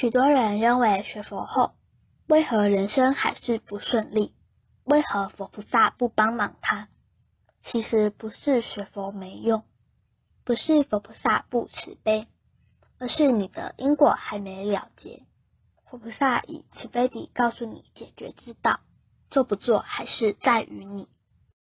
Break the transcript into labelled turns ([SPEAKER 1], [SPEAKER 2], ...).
[SPEAKER 1] 许多人认为学佛后，为何人生还是不顺利？为何佛菩萨不帮忙他？其实不是学佛没用，不是佛菩萨不慈悲，而是你的因果还没了结。佛菩萨以慈悲地告诉你解决之道，做不做还是在于你。